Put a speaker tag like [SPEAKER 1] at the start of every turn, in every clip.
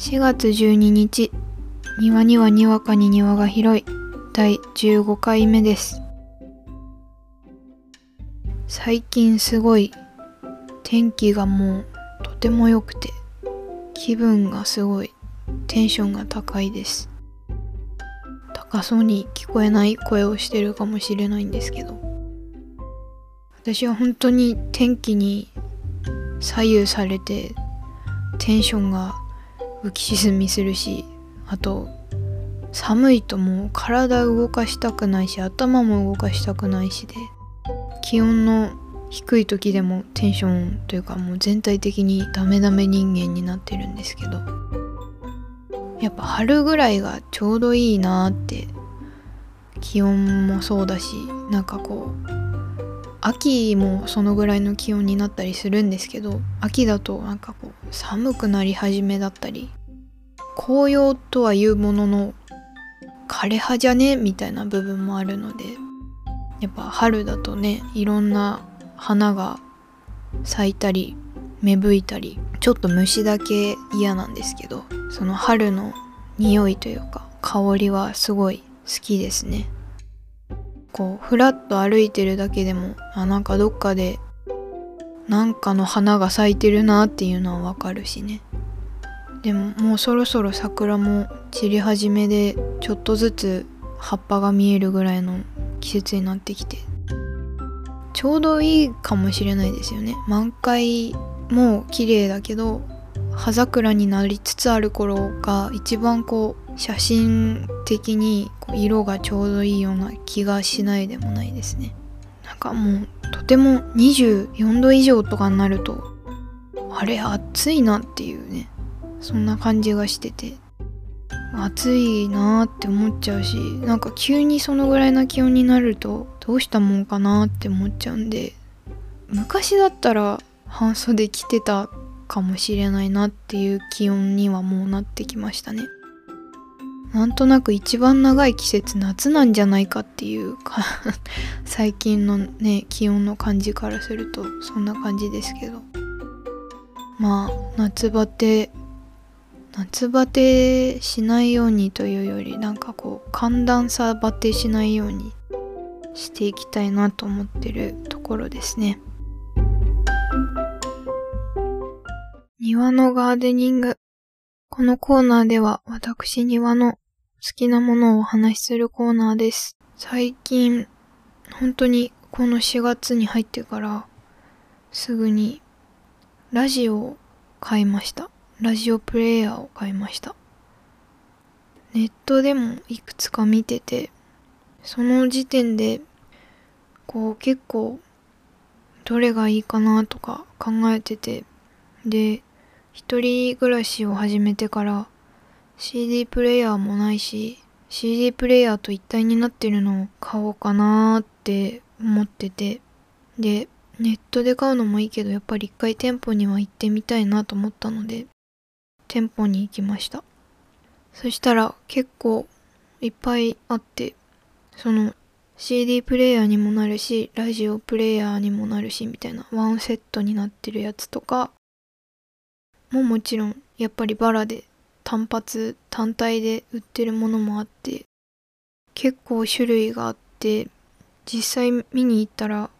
[SPEAKER 1] 4月12日。庭にはにわかに庭が広い。第15回目です。最近すごい。天気がもうとても良くて。気分がすごい。テンションが高いです。高そうに聞こえない声をしてるかもしれないんですけど。私は本当に天気に左右されてテンションが浮き沈みするしあと寒いともう体動かしたくないし頭も動かしたくないしで気温の低い時でもテンションというかもう全体的にダメダメ人間になってるんですけどやっぱ春ぐらいがちょうどいいなって気温もそうだしなんかこう秋もそのぐらいの気温になったりするんですけど秋だとなんかこう寒くなり始めだったり紅葉とはいうものの枯れ葉じゃねみたいな部分もあるのでやっぱ春だとねいろんな花が咲いたり芽吹いたりちょっと虫だけ嫌なんですけどその春の匂いというか香りはすごい好きですね。こうふらっと歩いてるだけでもあなんかどっかでなんかの花が咲いてるなっていうのはわかるしね。でももうそろそろ桜も散り始めでちょっとずつ葉っぱが見えるぐらいの季節になってきて。ちょうどいいかもしれないですよね。満開も綺麗だけど葉桜になりつつある頃が一番こう写真的に色がちょうどいいような気がしないでもないですね。なんかもうとても24度以上とかになるとあれ暑いなっていうね。そんな感じがしてて。暑いなって思っちゃうしなんか急にそのぐらいな気温になるとどうしたもんかなって思っちゃうんで昔だったら半袖着てたかもしれないなっていう気温にはもうなってきましたね。なんとなく一番長い季節夏なんじゃないかっていうか 最近のね気温の感じからするとそんな感じですけど。まあ夏バテ夏バテしないようにというよりなんかこう寒暖差バテしないようにしていきたいなと思ってるところですね。庭のガーデニング。このコーナーでは私庭のきなものをお話しするコーナーです。最近、本当にこの4月に入ってからすぐにラジオを買いました。ラジオプレイヤーを買いました。ネットでもいくつか見てて、その時点でこう結構どれがいいかなとか考えてて、で、一人暮らしを始めてから CD プレイヤーもないし CD プレイヤーと一体になってるのを買おうかなーって思ってて。でネットで買うのもいいけどやっぱり一回店舗には行ってみたいなと思ったので店舗に行きました。そしたら結構いっぱいあってその CD プレイヤーにもなるしラジオプレイヤーにもなるしみたいなワンセットになってるやつとかももちろんやっぱりバラで単発単体で売ってるものもあって結構種類があって実際見に行ったら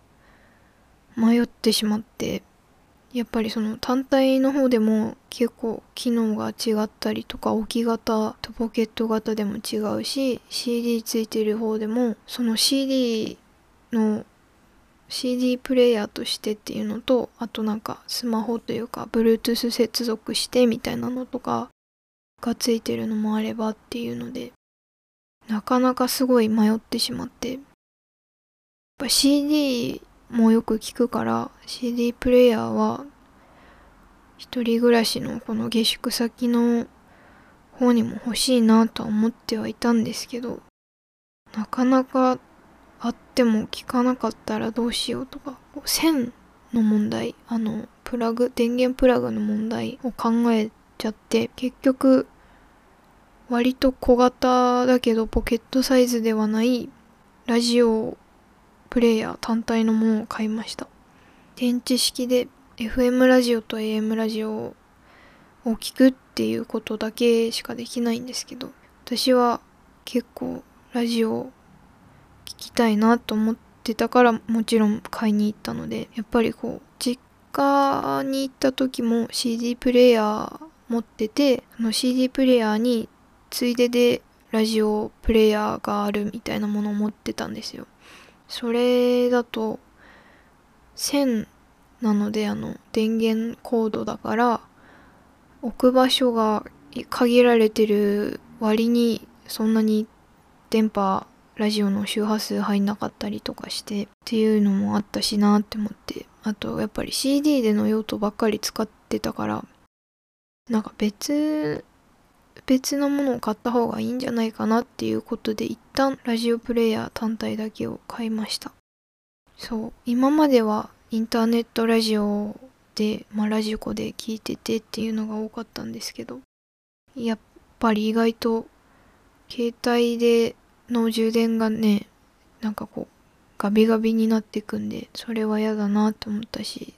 [SPEAKER 1] 迷ってしまってやっぱりその単体の方でも結構機能が違ったりとか置き型とポケット型でも違うし CD ついてる方でもその CD の CD プレイヤーとしてっていうのとあとなんかスマホというか Bluetooth 接続してみたいなのとかがついてるのもあればっていうのでなかなかすごい迷ってしまって。やっぱ CD もよく聞くから CD プレイヤーは一人暮らしのこの下宿先の方にも欲しいなとは思ってはいたんですけどなかなかあっても効かなかったらどうしようとか線の問題あのプラグ電源プラグの問題を考えちゃって結局割と小型だけどポケットサイズではないラジオプレイヤー単体のものを買いました。電池式で FM ラジオと AM ラジオをを聞くっていうことだけしかできないんですけど私は結構ラジオ聞きたいなと思ってたからもちろん買いに行ったのでやっぱりこう実家に行った時も CD プレイヤー持っててその CD プレイヤーについででラジオプレイヤーがあるみたいなものを持ってたんですよ。それだと1000なのであの電源コードだから置く場所が限られてる割にそんなに電波ラジオの周波数入んなかったりとかしてっていうのもあったしなって思って。あとやっぱり CD での用途ばっかり使ってたからなんか別別のものを買った方がいいんじゃないかなっていうことで一旦ラジオプレイヤー単体だけを買いました。そう今まではインターネットラジオで、まあ、ラジコで聞いててっていうのが多かったんですけどやっぱり意外と携帯での充電がねなんかこうガビガビになってくんでそれは嫌だなと思ったし。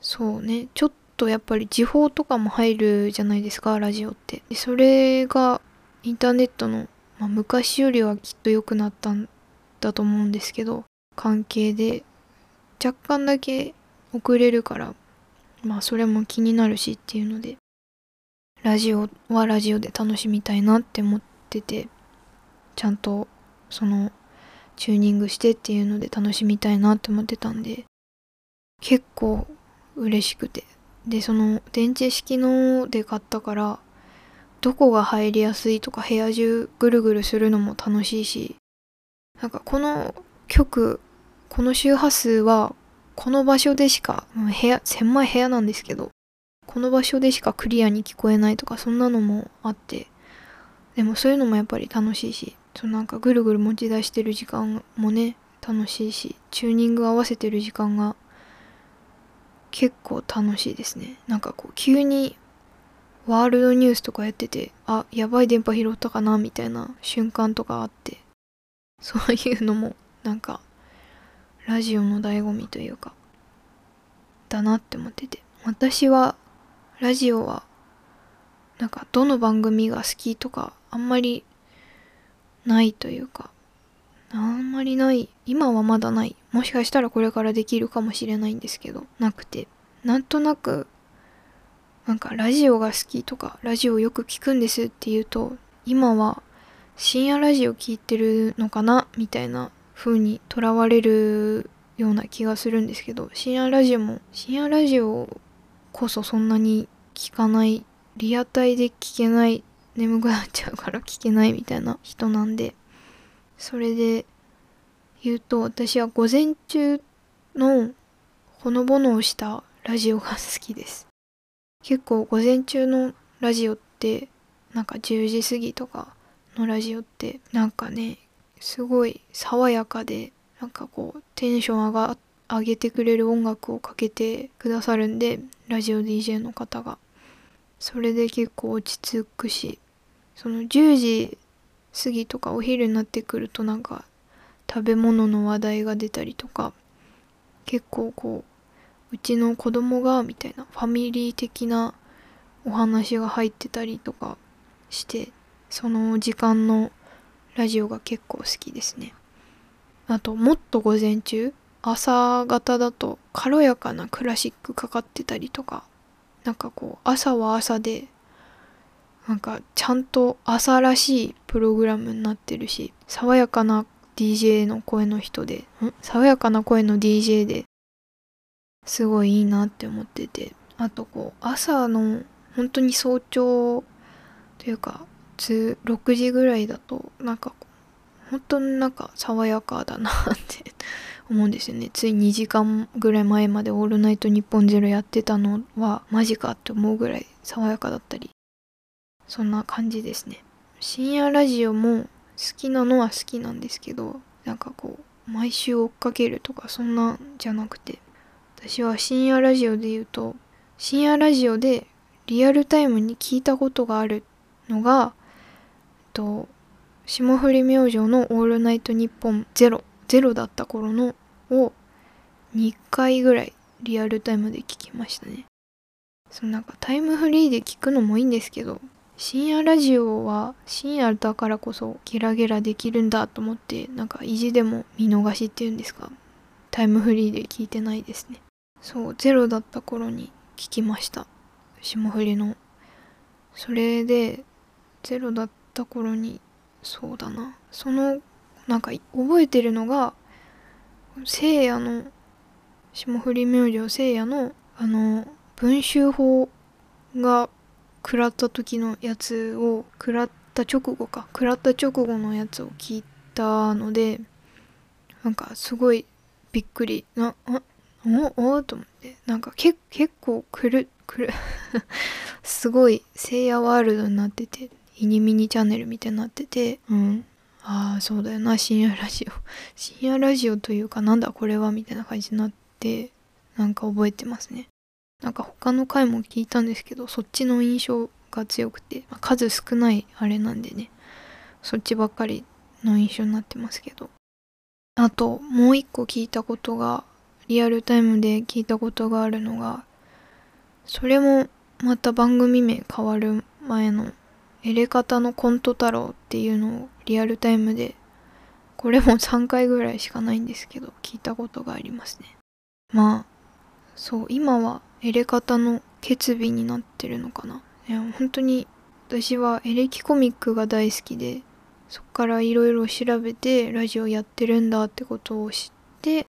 [SPEAKER 1] そうねちょっとやっぱり時報とかも入るじゃないですかラジオって。でそれがインターネットの、まあ、昔よりはきっと良くなったんだと思うんですけど関係で若干だけ遅れるからまあそれも気になるしっていうのでラジオはラジオで楽しみたいなって思っててちゃんとそのチューニングしてっていうので楽しみたいなって思ってたんで結構嬉しくて。でその電池式ので買ったからどこが入りやすいとか部屋中ぐるぐるするのも楽しいしなんかこの曲この周波数はこの場所でしか部屋狭い部屋なんですけどこの場所でしかクリアに聞こえないとかそんなのもあってでもそういうのもやっぱり楽しいしそのなんかぐるぐる持ち出してる時間もね楽しいしチューニング合わせてる時間が結構楽しいですね。なんかこう急にワールドニュースとかやっててあやばい電波拾ったかなみたいな瞬間とかあってそういうのもなんかラジオの醍醐味というかだなって思ってて。私はラジオはなんかどの番組が好きとかあんまりないというかあんまりない。今はまだない。もしかしたらこれからできるかもしれないんですけど。なくて。なんとなくなんかラジオが好きとかラジオよく聞くんですっていうと今は深夜ラジオ聞いてるのかな？みたいな風にとらわれるような気がするんですけど深夜ラジオも深夜ラジオこそそんなに聞かない。リアタイで聞けない。眠くなっちゃうから聞けないみたいな人なんで。それで言うと私は午前中のほのぼのをしたラジオが好きです。結構午前中のラジオってなんか10時過ぎとかのラジオってなんかねすごい爽やかでなんかこうテンション上が上げてくれる音楽をかけてくださるんでラジオ DJ の方が。それで結構落ち着くしその10時過ぎとかお昼になってくるとなんか食べ物の話題が出たりとか結構こううちの子供がみたいなファミリー的なお話が入ってたりとかしてその時間のラジオが結構好きですね。あともっと午前中朝方だと軽やかなクラシックかかってたりとかなんかこう朝は朝でなんかちゃんと朝らしいプログラムになってるし爽やかな DJ の声の人でん？爽やかな声の DJ ですごいいいなって思ってて。あとこう朝の本当に早朝というか6時ぐらいだとなんか本当になんか爽やかだなって 思うんですよね。つい2時間ぐらい前まで「オールナイトニッポンゼロやってたのはマジかって思うぐらい爽やかだったりそんな感じですね。深夜ラジオも好きなのは好きなんですけどなんかこう毎週追っかけるとかそんなんじゃなくて私は深夜ラジオで言うと深夜ラジオでリアルタイムに聞いたことがあるのがと霜降り明星の「オールナイトニッポンゼロゼロだった頃のを2回ぐらいリアルタイムで聞きましたね。そのなんかタイムフリーで聞くのもいいんですけど深夜ラジオは深夜だからこそゲラゲラできるんだと思ってなんか意地でも見逃しっていうんですか。タイムフリーで聞いてないですね。そうゼロだった頃に聞きました。霜降りの。それでゼロだった頃にそうだな。そのなんか覚えてるのがせいやの霜降り明星せいやのあの文集法が食らった時のやつを食らった直後か。食らった直後のやつを聞いたのでなんかすごいびっくりなあおおと思って。なんかけ結構くるくる。すごい聖夜ワールドになっててイニミニチャンネルみたいになってて。うん。ああそうだよな。深夜ラジオ。深夜ラジオというかなんだこれはみたいな感じになってなんか覚えてますね。なんか他の回も聞いたんですけどそっちの印象が強くて、まあ、数少ないあれなんでねそっちばっかりの印象になってますけど。あともう一個聞いたことがリアルタイムで聞いたことがあるのがそれもまた番組名変わる前のエレカタのコント太郎っていうのをリアルタイムでこれも3回ぐらいしかないんですけど聞いたことがありますね。まあそう今はエレカタの決備になってるのかな。いや本当に私はエレキコミックが大好きでそっからいろいろ調べてラジオやってるんだってことを知って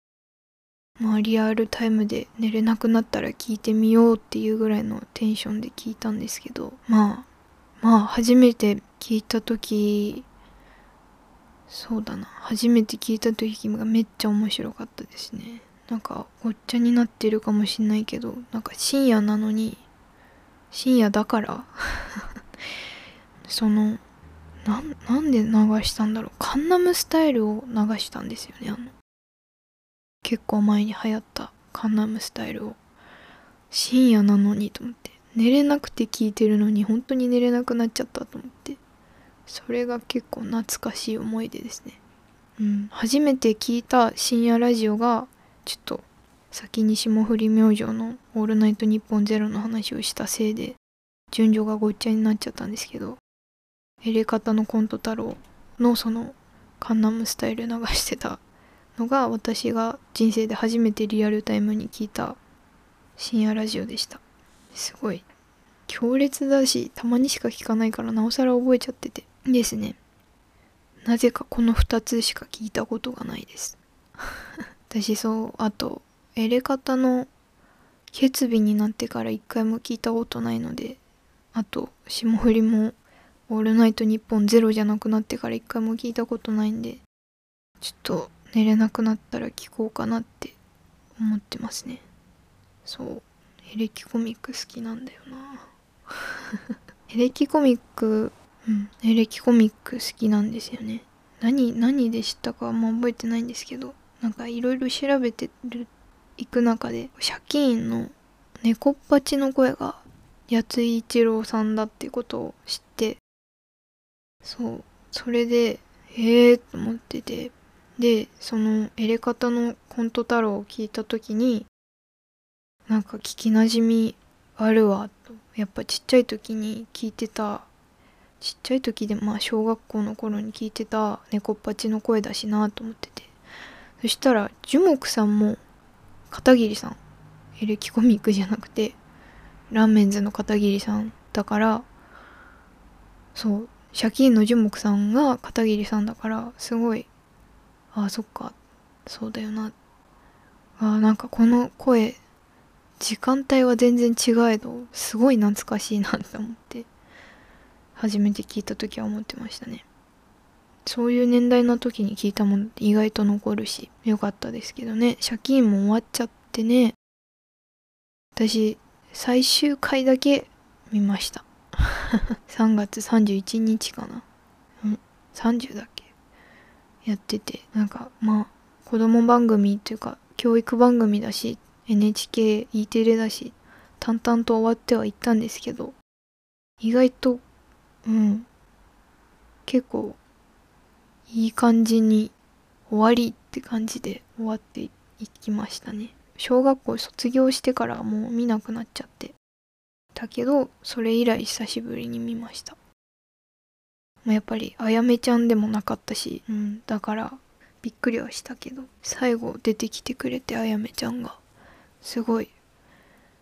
[SPEAKER 1] まあリアルタイムで寝れなくなったら聞いてみようっていうぐらいのテンションで聞いたんですけどまあまあ初めて聞いた時そうだな。初めて聞いた時がめっちゃ面白かったですね。なんかごっちゃになってるかもしんないけどなんか深夜なのに深夜だからそのななんで流したんだろう。カンナムスタイルを流したんですよねあの。結構前に流行ったカンナムスタイルを。深夜なのにと思って。寝れなくて聞いてるのに本当に寝れなくなっちゃったと思って。それが結構懐かしい思い出ですね。うん。初めて聞いた深夜ラジオがちょっと先に霜降り明星の「オールナイトニッポンゼロの話をしたせいで順序がごっちゃになっちゃったんですけどエレカタのコント太郎のそのカンナムスタイル流してたのが私が人生で初めてリアルタイムに聞いた深夜ラジオでした。すごい。強烈だしたまにしか聞かないからなおさら覚えちゃってて。ですね。なぜかこの2つしか聞いたことがないです。私そうあとエレカタの決備になってから一回も聞いたことないのであと霜降りも「オールナイトニッポンゼロじゃなくなってから一回も聞いたことないんでちょっと寝れなくなったら聞こうかなって思ってますね。そう。エレキコミック好きなんだよな。エレキコミックうん。エレキコミック好きなんですよね。何何で知ったかあんま覚えてないんですけど。なんかいろいろ調べてる行く中で借金の猫っぱちの声が八井一郎さんだってことを知ってそうそれでええ、と思っててでそのエレカタのコント太郎を聞いた時になんか聞きなじみあるわとやっぱちっちゃい時に聞いてたちっちゃい時でまあ小学校の頃に聞いてた猫っぱちの声だしなと思っててそしたら樹木さんも片桐さんエレキコミックじゃなくてラーメンズの片桐さんだからそう借金の樹木さんが片桐さんだからすごいああそっかそうだよな。あなんかこの声時間帯は全然違えどすごい懐かしいなって思って初めて聞いた時は思ってましたね。そういう年代の時に聞いたものって意外と残るし、よかったですけどね。借金も終わっちゃってね。私、最終回だけ見ました。3月31日かな。うん、30だっけやってて。なんか、まあ、子供番組っていうか、教育番組だし、NHK、E テレだし、淡々と終わってはいったんですけど、意外と、うん、結構いい感じに終わりって感じで終わっていきましたね。小学校卒業してからもう見なくなっちゃって。たけど、それ以来久しぶりに見ました。やっぱりあやめちゃんでもなかったし、うん、だからびっくりはしたけど最後出てきてくれてあやめちゃんがすごい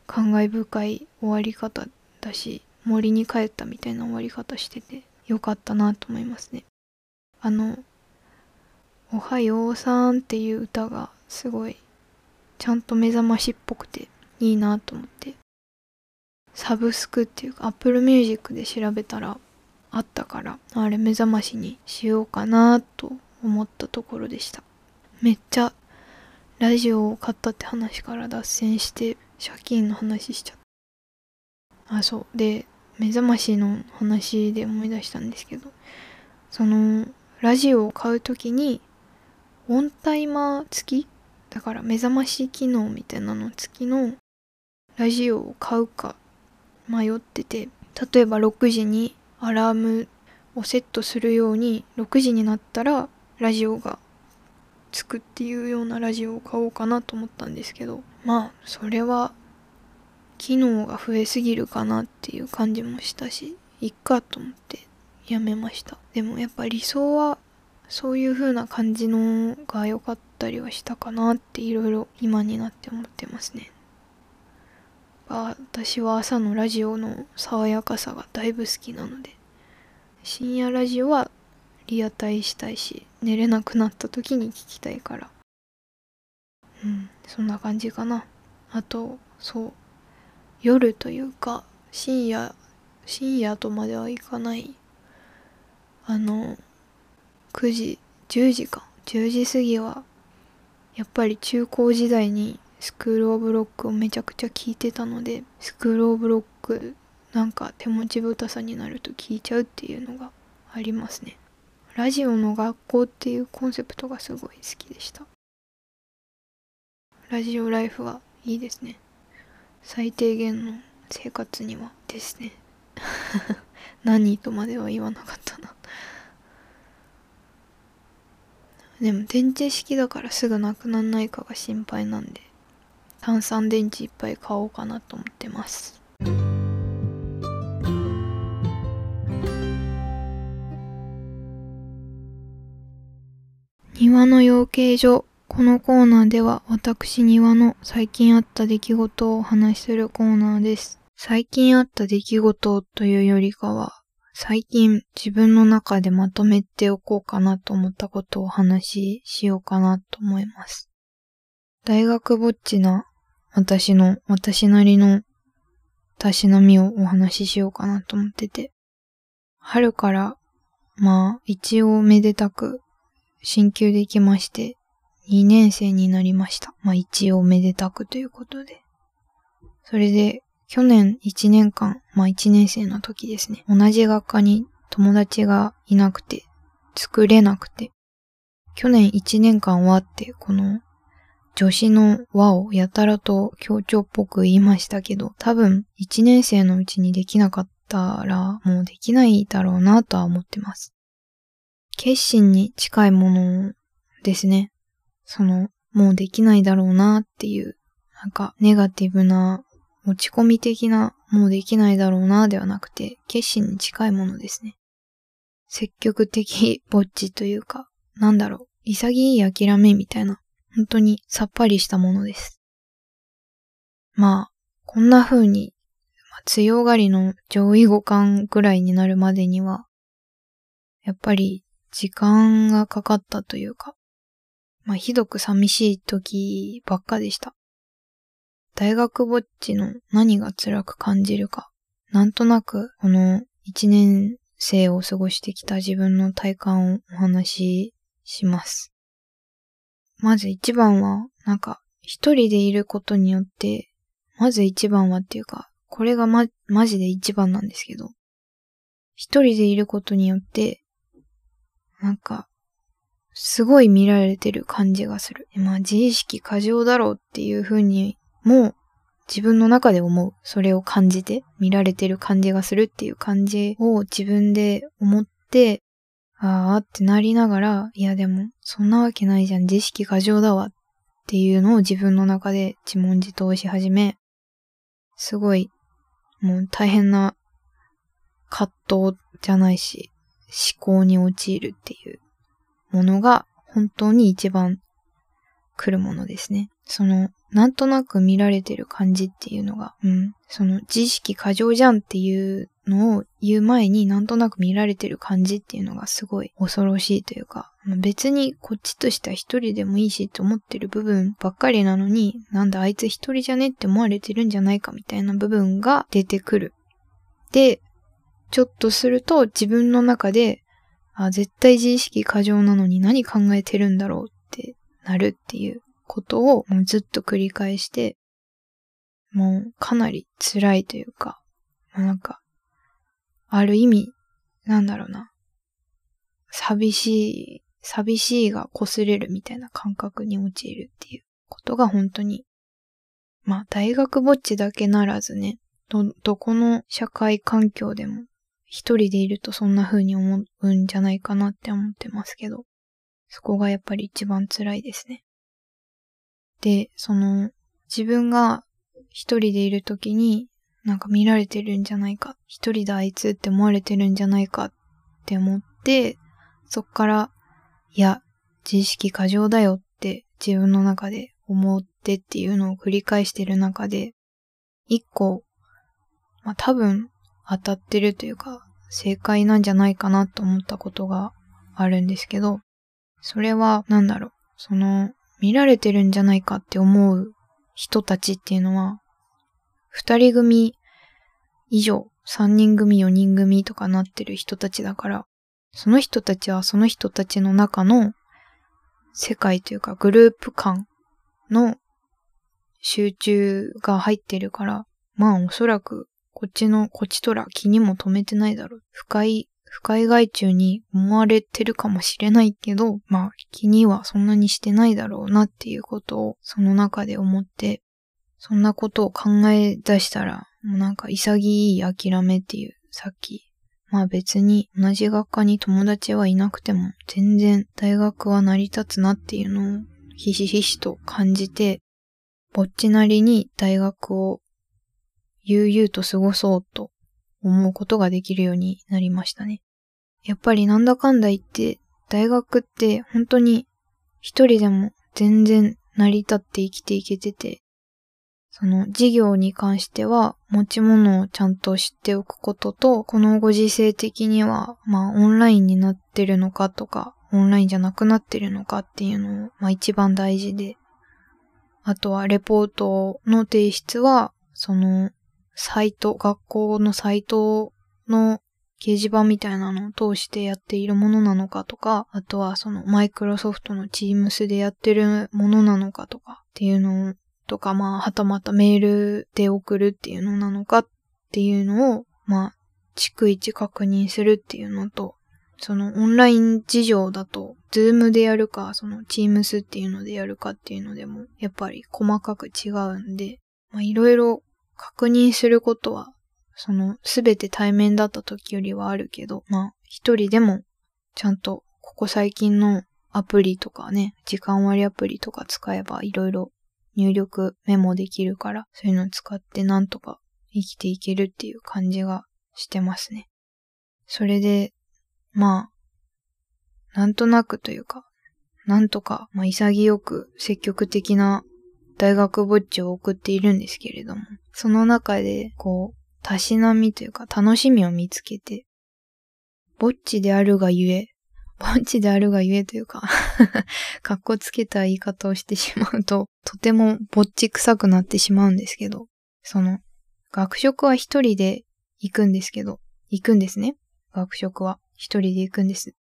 [SPEAKER 1] 感慨深い終わり方だし森に帰ったみたいな終わり方しててよかったなと思いますね。あの「おはようさん」っていう歌がすごいちゃんと目覚ましっぽくていいなと思って。サブスクっていうか Apple Music で調べたらあったからあれ目覚ましにしようかなと思ったところでした。めっちゃラジオを買ったって話から脱線して借金の話しちゃった。あそう。で目覚ましの話で思い出したんですけどそのラジオを買う時にオンタイマー付き？だから目覚まし機能みたいなの付きのラジオを買うか迷ってて例えば6時にアラームをセットするように6時になったらラジオがつくっていうようなラジオを買おうかなと思ったんですけどまあそれは機能が増えすぎるかなっていう感じもしたしいっかと思って。やめました。でもやっぱ理想はそういう風な感じのが良かったりはしたかなっていろいろ今になって思ってますね。私は朝のラジオの爽やかさがだいぶ好きなので。深夜ラジオはリアタイしたいし寝れなくなった時に聞きたいから。うんそんな感じかな。あとそう。夜というか深夜深夜とまではいかないあの9時10時か。10時過ぎはやっぱり中高時代にスクールオブロックをめちゃくちゃ聞いてたのでスクールオブロックなんか手持ちぶたさになると聞いちゃうっていうのがありますね。ラジオの学校っていうコンセプトがすごい好きでした。ラジオライフはいいですね。最低限の生活にはですね。何とまでは言わなかったな。でも電池式だからすぐなくなんないかが心配なんで炭酸電池いっぱい買おうかなと思ってます庭の養鶏場このコーナーでは私庭の最近あった出来事をお話しするコーナーです。最近あった出来事というよりかは、最近自分の中でまとめておこうかなと思ったことをお話ししようかなと思います。大学ぼっちな私の、私なりのたしなみをお話ししようかなと思ってて。春から、まあ、一応めでたく、進級できまして、2年生になりました。まあ一応めでたくということで。それで、去年1年間、まあ1年生の時ですね。同じ学科に友達がいなくて、作れなくて。去年1年間はって、この女子の和をやたらと強調っぽく言いましたけど、多分1年生のうちにできなかったらもうできないだろうなとは思ってます。決心に近いものですね。その、もうできないだろうなっていう、なんかネガティブな、落ち込み的な、もうできないだろうなではなくて、決心に近いものですね。積極的ぼっちというか、なんだろう、潔い諦めみたいな本当にさっぱりしたものです。まあ、こんな風に、ま、強がりの上位互換ぐらいになるまでには、やっぱり時間がかかったというか、まあひどく寂しい時ばっかでした。大学ぼっちの何が辛く感じるか、なんとなくこの一年生を過ごしてきた自分の体感をお話しします。まず一番は、なんか、一人でいることによって、まず一番はっていうか、これがま、マジで一番なんですけど、一人でいることによって、なんか、すごい見られてる感じがする。まあ、自意識過剰だろうっていう風に、もう、自分の中で思う。それを感じて、見られてる感じがするっていう感じを自分で思って、ああってなりながら、いやでも、そんなわけないじゃん、自意識過剰だわっていうのを自分の中で自問自答し始め、すごいもう大変な葛藤じゃないし、思考に陥るっていうものが本当に一番来るものですね。その、なんとなく見られてる感じっていうのが、うん、その自意識過剰じゃんっていうのを言う前になんとなく見られてる感じっていうのがすごい恐ろしいというか、別にこっちとしては一人でもいいしって思ってる部分ばっかりなのに、なんだあいつ一人じゃねって思われてるんじゃないかみたいな部分が出てくる。で、ちょっとすると自分の中で、あ、絶対自意識過剰なのに何考えてるんだろうってなるっていうことをもうずっと繰り返して、もうかなり辛いというか、まあ、なんか、ある意味、なんだろうな。寂しい、寂しいが擦れるみたいな感覚に陥るっていうことが本当に、まあ大学ぼっちだけならずね、ど、どこの社会環境でも一人でいるとそんな風に思うんじゃないかなって思ってますけど、そこがやっぱり一番辛いですね。で、その、自分が一人でいる時に、なんか見られてるんじゃないか、一人であいつって思われてるんじゃないかって思って、そっから、いや、自意識過剰だよって自分の中で思ってっていうのを繰り返してる中で、一個、まあ多分当たってるというか、正解なんじゃないかなと思ったことがあるんですけど、それは、なんだろう、その、見られてるんじゃないかって思う人たちっていうのは、二人組以上、三人組、四人組とかなってる人たちだから、その人たちはその人たちの中の世界というかグループ感の集中が入ってるから、まあおそらくこっちの、こっちとら気にも留めてないだろう。深い不快害虫に思われてるかもしれないけど、まあ気にはそんなにしてないだろうなっていうことをその中で思って、そんなことを考え出したら、もうなんか潔い諦めっていう、さっき、まあ別に同じ学科に友達はいなくても全然大学は成り立つなっていうのをひしひしと感じて、ぼっちなりに大学を悠々と過ごそうと思うことができるようになりましたね。やっぱりなんだかんだ言って、大学って本当に一人でも全然成り立って生きていけてて、その事業に関しては持ち物をちゃんと知っておくことと、このご時世的には、まあオンラインになってるのかとか、オンラインじゃなくなってるのかっていうのを、まあ一番大事で、あとはレポートの提出は、そのサイト、学校のサイトの掲示板みたいなのを通してやっているものなのかとか、あとはそのマイクロソフトの Teams でやってるものなのかとかっていうのとか、まあ、はたまたメールで送るっていうのなのかっていうのを、まあ、逐一確認するっていうのと、そのオンライン事情だと、 Zoom でやるか、その Teams っていうのでやるかっていうのでも、やっぱり細かく違うんで、まあいろいろ確認することは、その、すべて対面だった時よりはあるけど、まあ、一人でも、ちゃんと、ここ最近のアプリとかね、時間割アプリとか使えばいろいろ入力メモできるから、そういうのを使ってなんとか生きていけるっていう感じがしてますね。それで、まあ、なんとなくというか、なんとか、まあ、潔く積極的な大学ぼっちを送っているんですけれども、その中で、こう、たしなみというか楽しみを見つけて、ぼっちであるがゆえ、ぼっちであるがゆえというかかっこつけた言い方をしてしまうと、とてもぼっち臭くなってしまうんですけど、その、学食は一人で行くんですけど、行くんですね。学食は一人で行くんです。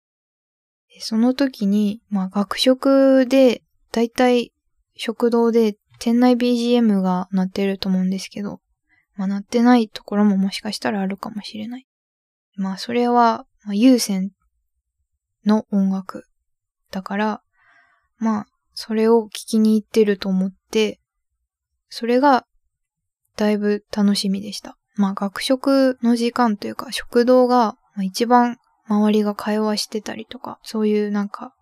[SPEAKER 1] その時に、まあ学食で、だいたい食堂で店内 BGM が鳴ってると思うんですけど、まあ鳴ってないところももしかしたらあるかもしれない。まあそれは、まあ、有線の音楽だから、まあそれを聞きに行ってると思って、それがだいぶ楽しみでした。まあ学食の時間というか食堂が一番周りが会話してたりとか、そういうなんか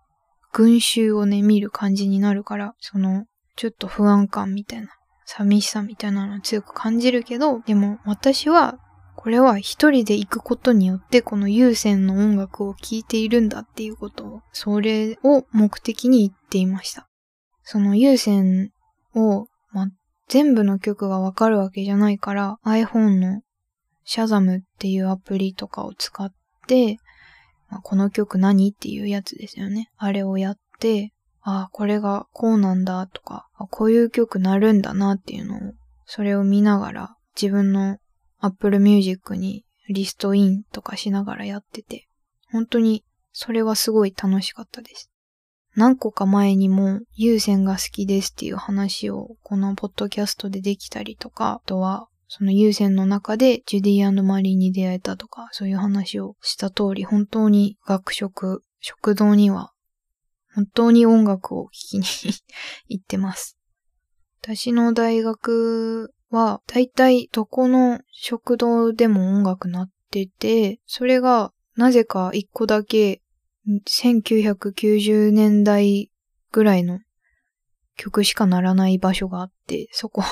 [SPEAKER 1] 群衆をね、見る感じになるから、そのちょっと不安感みたいな。寂しさみたいなのを強く感じるけど、でも私はこれは一人で行くことによってこの有線の音楽を聴いているんだっていうことを、それを目的に言っていました。その有線を、ま全部の曲がわかるわけじゃないから iPhone のシャザムっていうアプリとかを使って、まこの曲何っていうやつですよね。あれをやって、あ、これがこうなんだとか、こういう曲なるんだなっていうのを、それを見ながら自分の Apple Music にリストインとかしながらやってて、本当にそれはすごい楽しかったです。何個か前にも有線が好きですっていう話をこのポッドキャストでできたりとか、あとはその有線の中でジュディマリーに出会えたとか、そういう話をした通り、本当に学食、食堂には本当に音楽を聴きに 行ってます。私の大学は、だいたいどこの食堂でも音楽なってて、それがなぜか一個だけ1990年代ぐらいの曲しかならない場所があって、そこ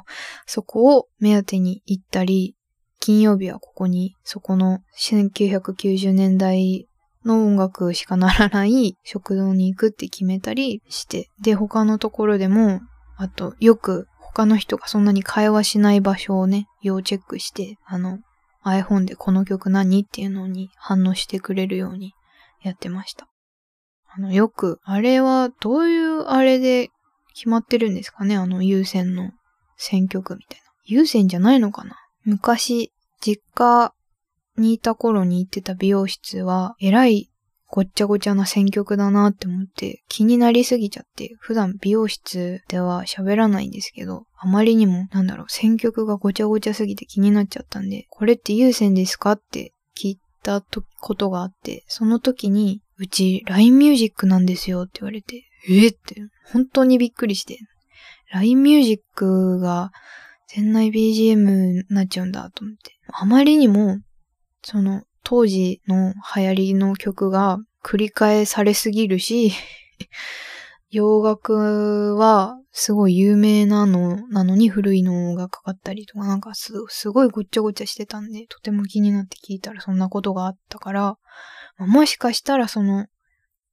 [SPEAKER 1] そこを目当てに行ったり、金曜日はここに、そこの1990年代の音楽しかならない食堂に行くって決めたりして、で、他のところでも、あと、よく他の人がそんなに会話しない場所をね、要チェックして、あの、iPhone でこの曲何っていうのに反応してくれるようにやってました。あの、よく、あれはどういうあれで決まってるんですかね？あの優先の選曲みたいな。優先じゃないのかな？昔、実家にいた頃に行ってた美容室は、えらいごっちゃごちゃな選曲だなって思って気になりすぎちゃって、普段美容室では喋らないんですけど、あまりにも、なんだろう、選曲がごちゃごちゃすぎて気になっちゃったんで、これって優先ですかって聞いたことがあって、その時に、うち LINE ミュージックなんですよって言われて、えって、本当にびっくりして、LINE ミュージックが全内 BGM になっちゃうんだと思って。あまりにも、その、当時の流行りの曲が繰り返されすぎるし、洋楽はすごい有名なのなのに古いのがかかったりとかなんかすすごいごっちゃごちゃしてたんで、とても気になって聞いたらそんなことがあったから、まあ、もしかしたらその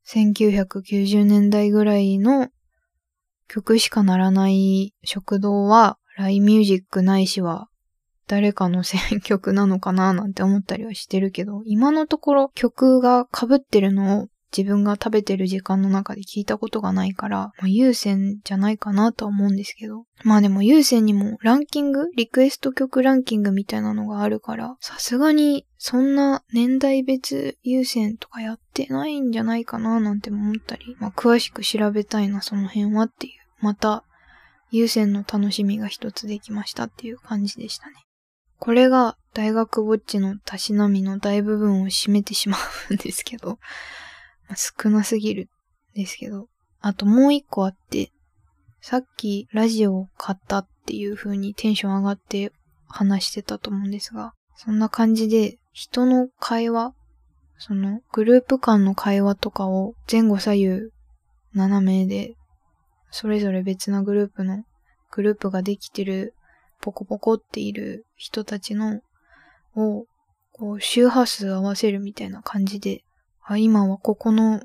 [SPEAKER 1] 1990年代ぐらいの曲しかならない食堂はライミュージックないしは誰かの選曲なのかななんて思ったりはしてるけど、今のところ曲が被ってるのを自分が食べてる時間の中で聞いたことがないから、まあ、優先じゃないかなとは思うんですけど。まあでも優先にもランキングリクエスト曲ランキングみたいなのがあるから、さすがにそんな年代別優先とかやってないんじゃないかななんて思ったり、まあ詳しく調べたいなその辺はっていう。また優先の楽しみが一つできましたっていう感じでしたね。これが大学ぼっちのたしなみの大部分を占めてしまうんですけど、少なすぎるんですけど、あともう一個あって、さっきラジオを買ったっていう風にテンション上がって話してたと思うんですが、そんな感じで人の会話、そのグループ間の会話とかを前後左右斜めでそれぞれ別なグループのグループができてるポコポコっている人たちの、を、こう、周波数合わせるみたいな感じで、あ、今はここの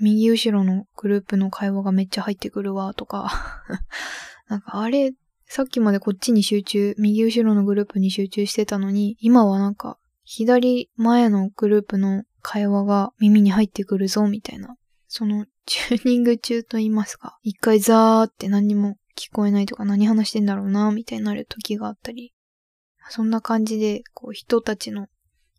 [SPEAKER 1] 右後ろのグループの会話がめっちゃ入ってくるわ、とか なんかあれ、さっきまでこっちに集中、右後ろのグループに集中してたのに、今はなんか、左前のグループの会話が耳に入ってくるぞ、みたいな。その、チューニング中と言いますか。一回ザーって何にも聞こえないとか何話してんだろうな、みたいになる時があったり、そんな感じで、こう人たちの、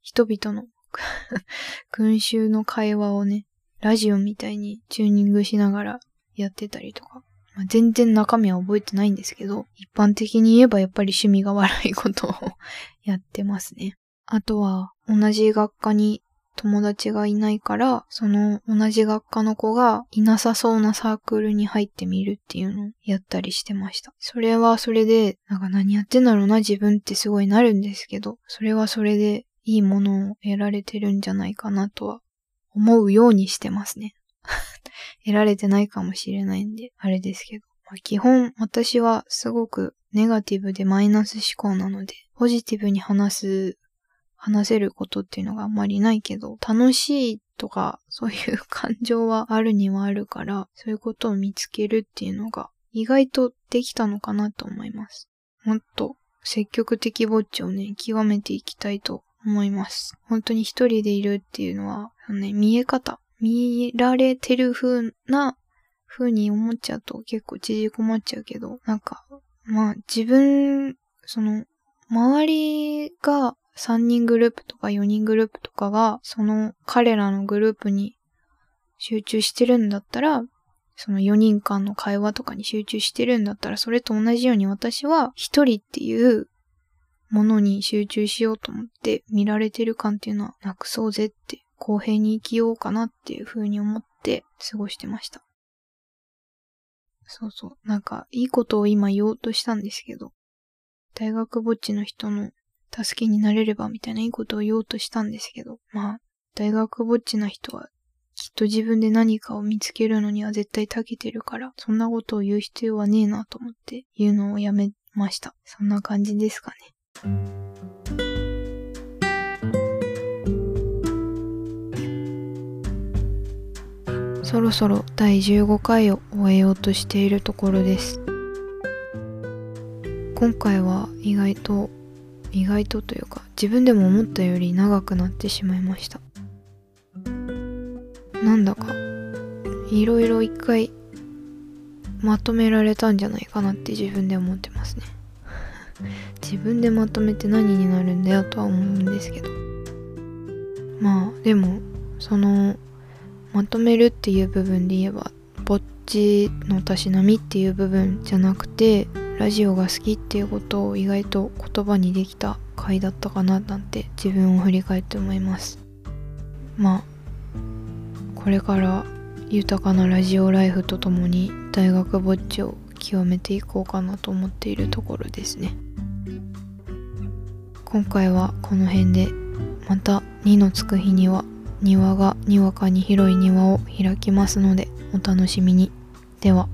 [SPEAKER 1] 人々の 群衆の会話をね、ラジオみたいにチューニングしながらやってたりとか、まあ、全然中身は覚えてないんですけど、一般的に言えばやっぱり趣味が悪いことを やってますね。あとは、同じ学科に友達がいないから、その同じ学科の子がいなさそうなサークルに入ってみるっていうのをやったりしてました。それはそれで、なんか何やってんだろうな自分ってすごいなるんですけど、それはそれでいいものを得られてるんじゃないかなとは思うようにしてますね。得られてないかもしれないんで、あれですけど。まあ、基本私はすごくネガティブでマイナス思考なので、ポジティブに話す、話せることっていうのがあんまりないけど、楽しいとか、そういう感情はあるにはあるから、そういうことを見つけるっていうのが意外とできたのかなと思います。もっと積極的ぼっちをね、極めていきたいと思います。本当に一人でいるっていうのは、ね、見え方、見られてる風な風に思っちゃうと結構縮こまっちゃうけど、なんか、まあ自分、その、周りが3人グループとか4人グループとかが、その彼らのグループに集中してるんだったら、その4人間の会話とかに集中してるんだったら、それと同じように私は一人っていうものに集中しようと思って見られてる感っていうのはなくそうぜって公平に生きようかなっていう風に思って過ごしてました。そうそう。なんか、いいことを今言おうとしたんですけど、大学ぼっちの人の助けになれればみたいないいことを言おうとしたんですけど、まあ、大学ぼっちな人はきっと自分で何かを見つけるのには絶対長けてるから、そんなことを言う必要はねえなと思って言うのをやめました。そんな感じですかね。そろそろ第15回を終えようとしているところです今回は意外と意外とというか自分でも思ったより長くなってしまいました。なんだかいろいろ一回まとめられたんじゃないかなって自分で思ってますね。自分でまとめて何になるんだよとは思うんですけど。まあでもそのまとめるっていう部分で言えばぼっちのたしなみっていう部分じゃなくてラジオが好きっていうことを意外と言葉にできた回だったかななんて自分を振り返って思いますまあこれから豊かなラジオライフとともに大学ぼっちを極めていこうかなと思っているところですね今回はこの辺でまた2のつく日には庭がにわかに広い庭を開きますのでお楽しみに。では。